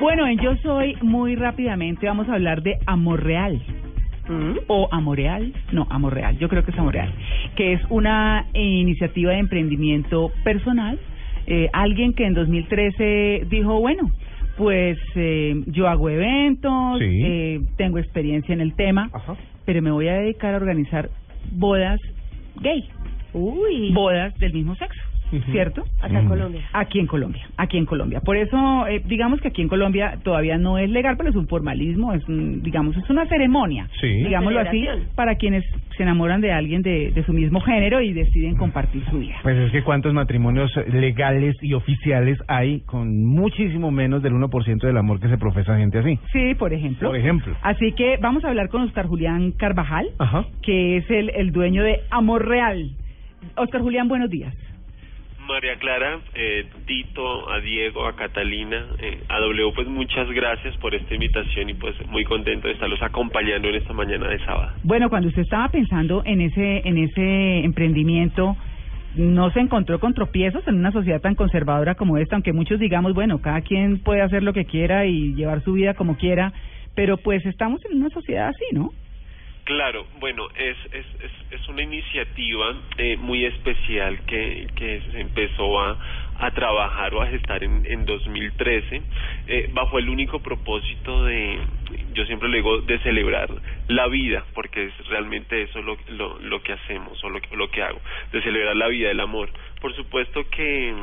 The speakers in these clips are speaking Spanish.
Bueno, en Yo Soy, muy rápidamente vamos a hablar de Amor Real. O Amoreal, no, Amor Real, yo creo que es Amor Real, que es una eh, iniciativa de emprendimiento personal. Eh, alguien que en 2013 dijo, bueno, pues eh, yo hago eventos, Sí. eh, tengo experiencia en el tema, pero me voy a dedicar a organizar bodas gay, Uy, bodas del mismo sexo, ¿cierto? acá en Colombia. Aquí en Colombia, aquí en Colombia. Por eso, eh, digamos que aquí en Colombia todavía no es legal, pero es un formalismo, es un, digamos, es una ceremonia, Sí. digámoslo así, para quienes se enamoran de alguien de, de su mismo género y deciden compartir su vida. Pues es que cuántos matrimonios legales y oficiales hay con muchísimo menos del 1% del amor que se profesa gente así. Sí, por ejemplo. Por ejemplo. Así que vamos a hablar con Oscar Julián Carvajal, Ajá. que es el, el dueño de Amor Real. Oscar Julián, buenos días. María Clara, eh, Tito, a Diego, a Catalina, eh, a W, pues muchas gracias por esta invitación y pues muy contento de estarlos acompañando en esta mañana de sábado. Bueno, cuando usted estaba pensando en ese, en ese emprendimiento, no se encontró con tropiezos en una sociedad tan conservadora como esta, aunque muchos digamos, bueno, cada quien puede hacer lo que quiera y llevar su vida como quiera, pero pues estamos en una sociedad así, ¿no? Claro, bueno, es, es, es, una iniciativa eh, muy especial que, que se empezó a, a trabajar o a gestar en, en 2013 eh, bajo el único propósito de, yo siempre le digo, de celebrar la vida, porque es realmente eso lo, lo, lo que hacemos o lo, lo que hago, de celebrar la vida, el amor. Por supuesto que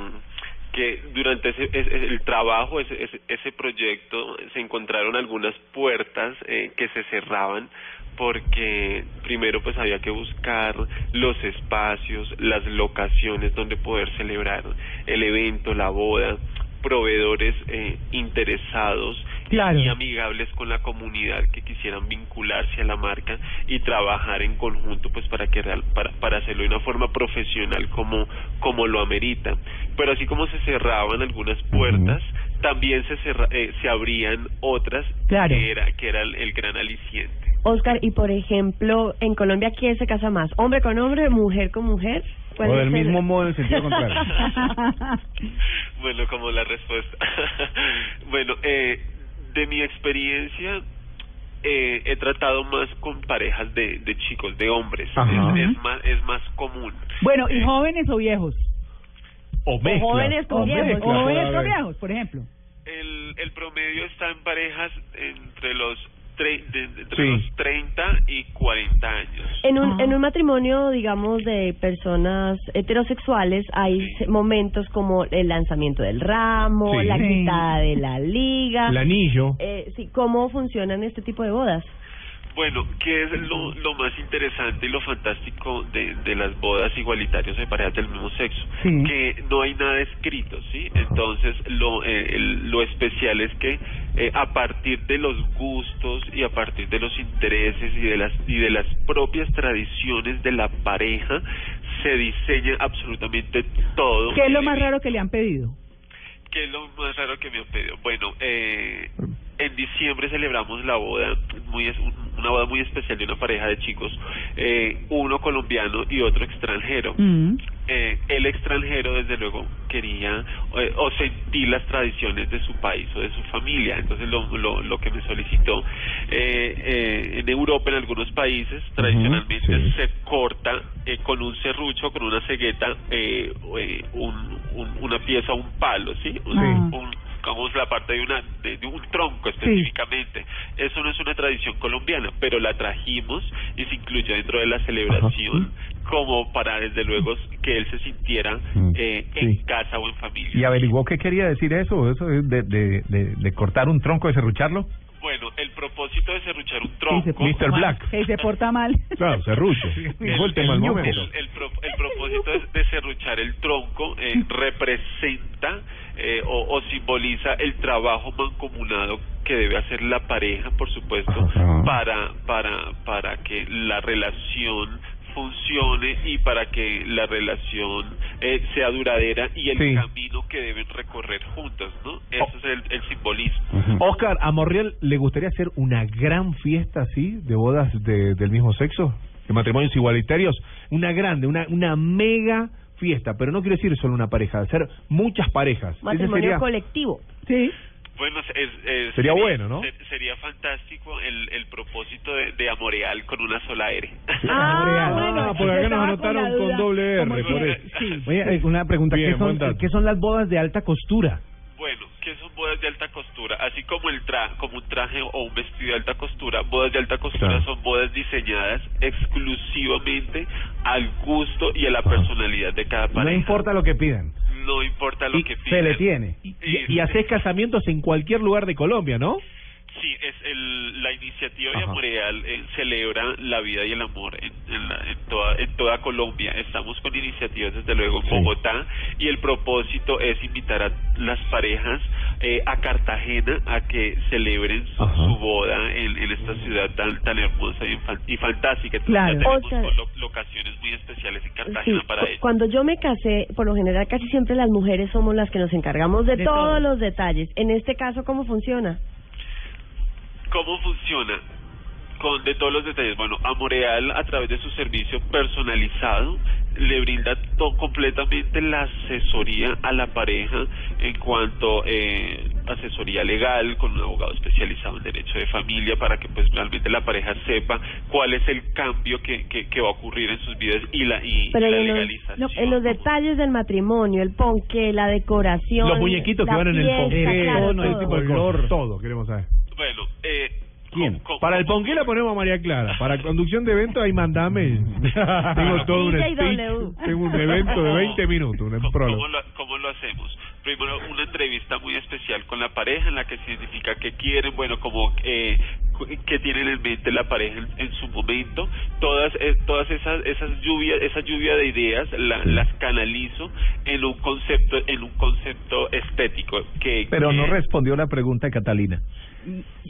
que durante ese, ese- el trabajo, ese, ese, ese proyecto, se encontraron algunas puertas eh, que se cerraban porque primero pues había que buscar los espacios, las locaciones donde poder celebrar el evento, la boda, proveedores eh, interesados Claro. y amigables con la comunidad que quisieran vincularse a la marca y trabajar en conjunto pues para que real- para, para hacerlo de una forma profesional como como lo amerita pero así como se cerraban algunas puertas también se cerra- eh, se abrían otras Claro. que era que era el, el gran aliciente Oscar, y por ejemplo, en Colombia, ¿quién se casa más? ¿Hombre con hombre, mujer con mujer? ¿Cuál O del el- mismo modo en sentido contrario. bueno como la respuesta bueno eh, de mi experiencia eh, he tratado más con parejas de, de chicos de hombres es, es más es más común Bueno, ¿y Eh, jóvenes o viejos? O jóvenes con O viejos. jóvenes o a ver. viejos, por ejemplo. el, el promedio está en parejas entre los tre- de- de- entre Sí. los 30 y 40 años. En un, Ah. en un matrimonio, digamos, de personas heterosexuales, hay Sí. momentos como el lanzamiento del ramo, Sí. la Sí. quitada de la liga. El anillo. Eh, sí, ¿Cómo funcionan este tipo de bodas? Bueno, ¿qué es lo, lo más interesante y lo fantástico de, de las bodas igualitarias de parejas del mismo sexo? Sí. Que no hay nada escrito, ¿sí? Entonces, lo, eh, el- lo especial es que eh, a partir de los gustos y a partir de los intereses y de las y de las propias tradiciones de la pareja se diseña absolutamente todo. ¿Qué es lo más raro que le han pedido? ¿Qué es lo más raro que me han pedido? Bueno, eh, en diciembre celebramos la boda, muy una boda muy especial de una pareja de chicos, eh, uno colombiano y otro extranjero. Mm. Eh, el extranjero, desde luego, quería eh, o sentir las tradiciones de su país o de su familia. Entonces, lo, lo, lo que me solicitó eh, eh, en Europa, en algunos países, tradicionalmente sí. se corta eh, con un serrucho, con una cegueta, un, un- una pieza, un palo, ¿sí? Un, Sí. un- digamos la parte de una de, de un tronco específicamente eso no es una tradición colombiana pero la trajimos y se incluyó dentro de la celebración como para desde luego que él se sintiera Mm, eh, sí. en casa o en familia ¿Y averiguó qué quería decir eso? ¿Eso es de, de, de, de cortar un tronco, de serrucharlo? Bueno el propósito de serruchar un Sí, se tronco Mr. Black. Sí, se porta mal. Claro, serrucho. el, tema el- momento. el- el pro- el propósito de serruchar el tronco eh, representa eh, o, o simboliza el trabajo mancomunado que debe hacer la pareja, por supuesto, Ajá. para para para que la relación funcione y para que la relación eh, sea duradera y el Sí. camino que deben recorrer juntos, ¿no? Eso es el, el simbolismo. Oscar, ¿a Morreal le gustaría hacer una gran fiesta así de bodas de- del mismo sexo? De matrimonios igualitarios. Una grande, una, una mega fiesta. Pero no quiero decir solo una pareja, hacer muchas parejas. Ese Matrimonio sería- colectivo. Sí. Bueno, es, es- Sería bueno, ¿no? ser- sería fantástico el, el propósito de, de Amoreal con una sola R. Ah, bueno, Ah, porque acá nos anotaron con doble R, por eso. Sí. Oye, una pregunta, Bien, ¿qué son. ¿qué son las bodas de alta costura? Bueno, ¿qué son bodas de alta costura? Así como el tra como un traje o un vestido de alta costura, bodas de alta costura Claro. son bodas diseñadas exclusivamente al gusto y a la personalidad de cada No pareja. importa lo que pidan. No importa lo Y que se pidan. le tiene. Y, y haces casamientos en cualquier lugar de Colombia, ¿no? Sí, es el, la iniciativa de. Amoreal eh, celebra la vida y el amor en, la- en toda, en toda Colombia. Estamos con iniciativas desde luego en Sí. Bogotá y el propósito es invitar a las parejas eh, a Cartagena a que celebren su, Ajá. su boda en, en esta ciudad tan tan hermosa y, fan- y fantástica. Entonces Claro. ya tenemos Oscar. lo- locaciones muy especiales en Cartagena Sí, para cu- ello. cuando yo me casé, por lo general casi siempre las mujeres somos las que nos encargamos de, De todos todo. los detalles. En este caso, ¿cómo funciona? ¿Cómo funciona? Con de todos los detalles. Bueno, Amoreal a través de su servicio personalizado le brinda to- completamente la asesoría a la pareja en cuanto eh, asesoría legal con un abogado especializado en derecho de familia para que pues realmente la pareja sepa cuál es el cambio que, que, que va a ocurrir en sus vidas y la y Pero la en los, legalización. no, en los detalles del matrimonio, el ponque, la decoración, Los muñequitos que van en el claro, todo. Todo queremos saber. Bueno, eh, ¿Quién? ¿cómo- cómo- Para el ponqué la ponemos a María Clara. Para conducción de evento, ahí mandame. Tengo todo un speech. Tengo un evento de 20 minutos, un ¿Cómo, prólogo. cómo lo, cómo lo hacemos? Primero, una entrevista muy especial con la pareja en la que se identifica qué quieren, bueno, como eh, qué tienen en mente la pareja en, en su momento. Todas eh, todas esas esas lluvias, esa lluvia de ideas la- las canalizo en un concepto en un concepto estético que Pero no que- respondió la pregunta de Catalina.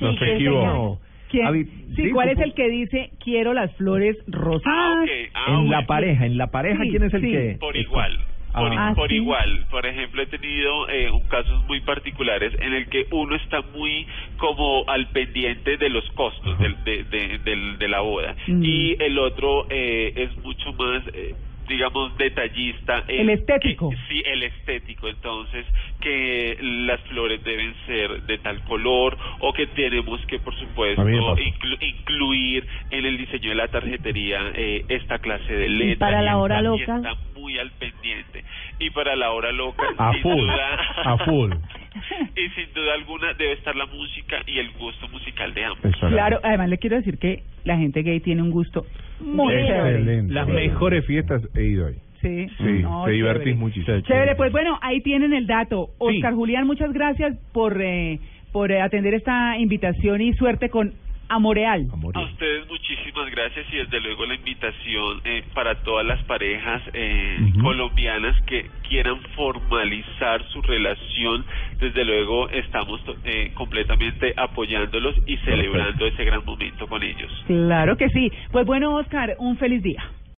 No se que equivocó. ¿Quién? Avi- sí, sí, ¿cuál es el que dice quiero las flores Ah, rosadas? Ah, en la pareja, en la pareja, Sí, ¿quién es el sí. que? por igual por, Ah. por ¿sí? igual por ejemplo he tenido eh, un casos muy particulares en el que uno está muy como al pendiente de los costos del, de, de, de la boda Mm. y el otro eh, es mucho más eh, digamos detallista El estético. que- sí el estético entonces que las flores deben ser de tal color o que tenemos que por supuesto inclu- incluir en el diseño de la tarjetería eh, esta clase de letras para la y hora está- y loca? está muy al pendiente y para la hora loca A sin full. duda A full. y sin duda alguna debe estar la música y el gusto musical de ambos. Claro, además le quiero decir que la gente gay tiene un gusto muy. Excelente. Las mejores fiestas he ido ahí. Sí, Sí, No, te divertís chévere. muchísimo. Chévere, pues bueno, ahí tienen el dato. Oscar Julián, muchas gracias por eh, por eh, atender esta invitación y suerte con Amoreal. A morir. A ustedes muchísimas gracias y desde luego la invitación eh, para todas las parejas eh, colombianas que quieran formalizar su relación. Desde luego estamos eh, completamente apoyándolos y celebrando ese gran momento con ellos. Claro que sí. Pues bueno, Oscar, un feliz día.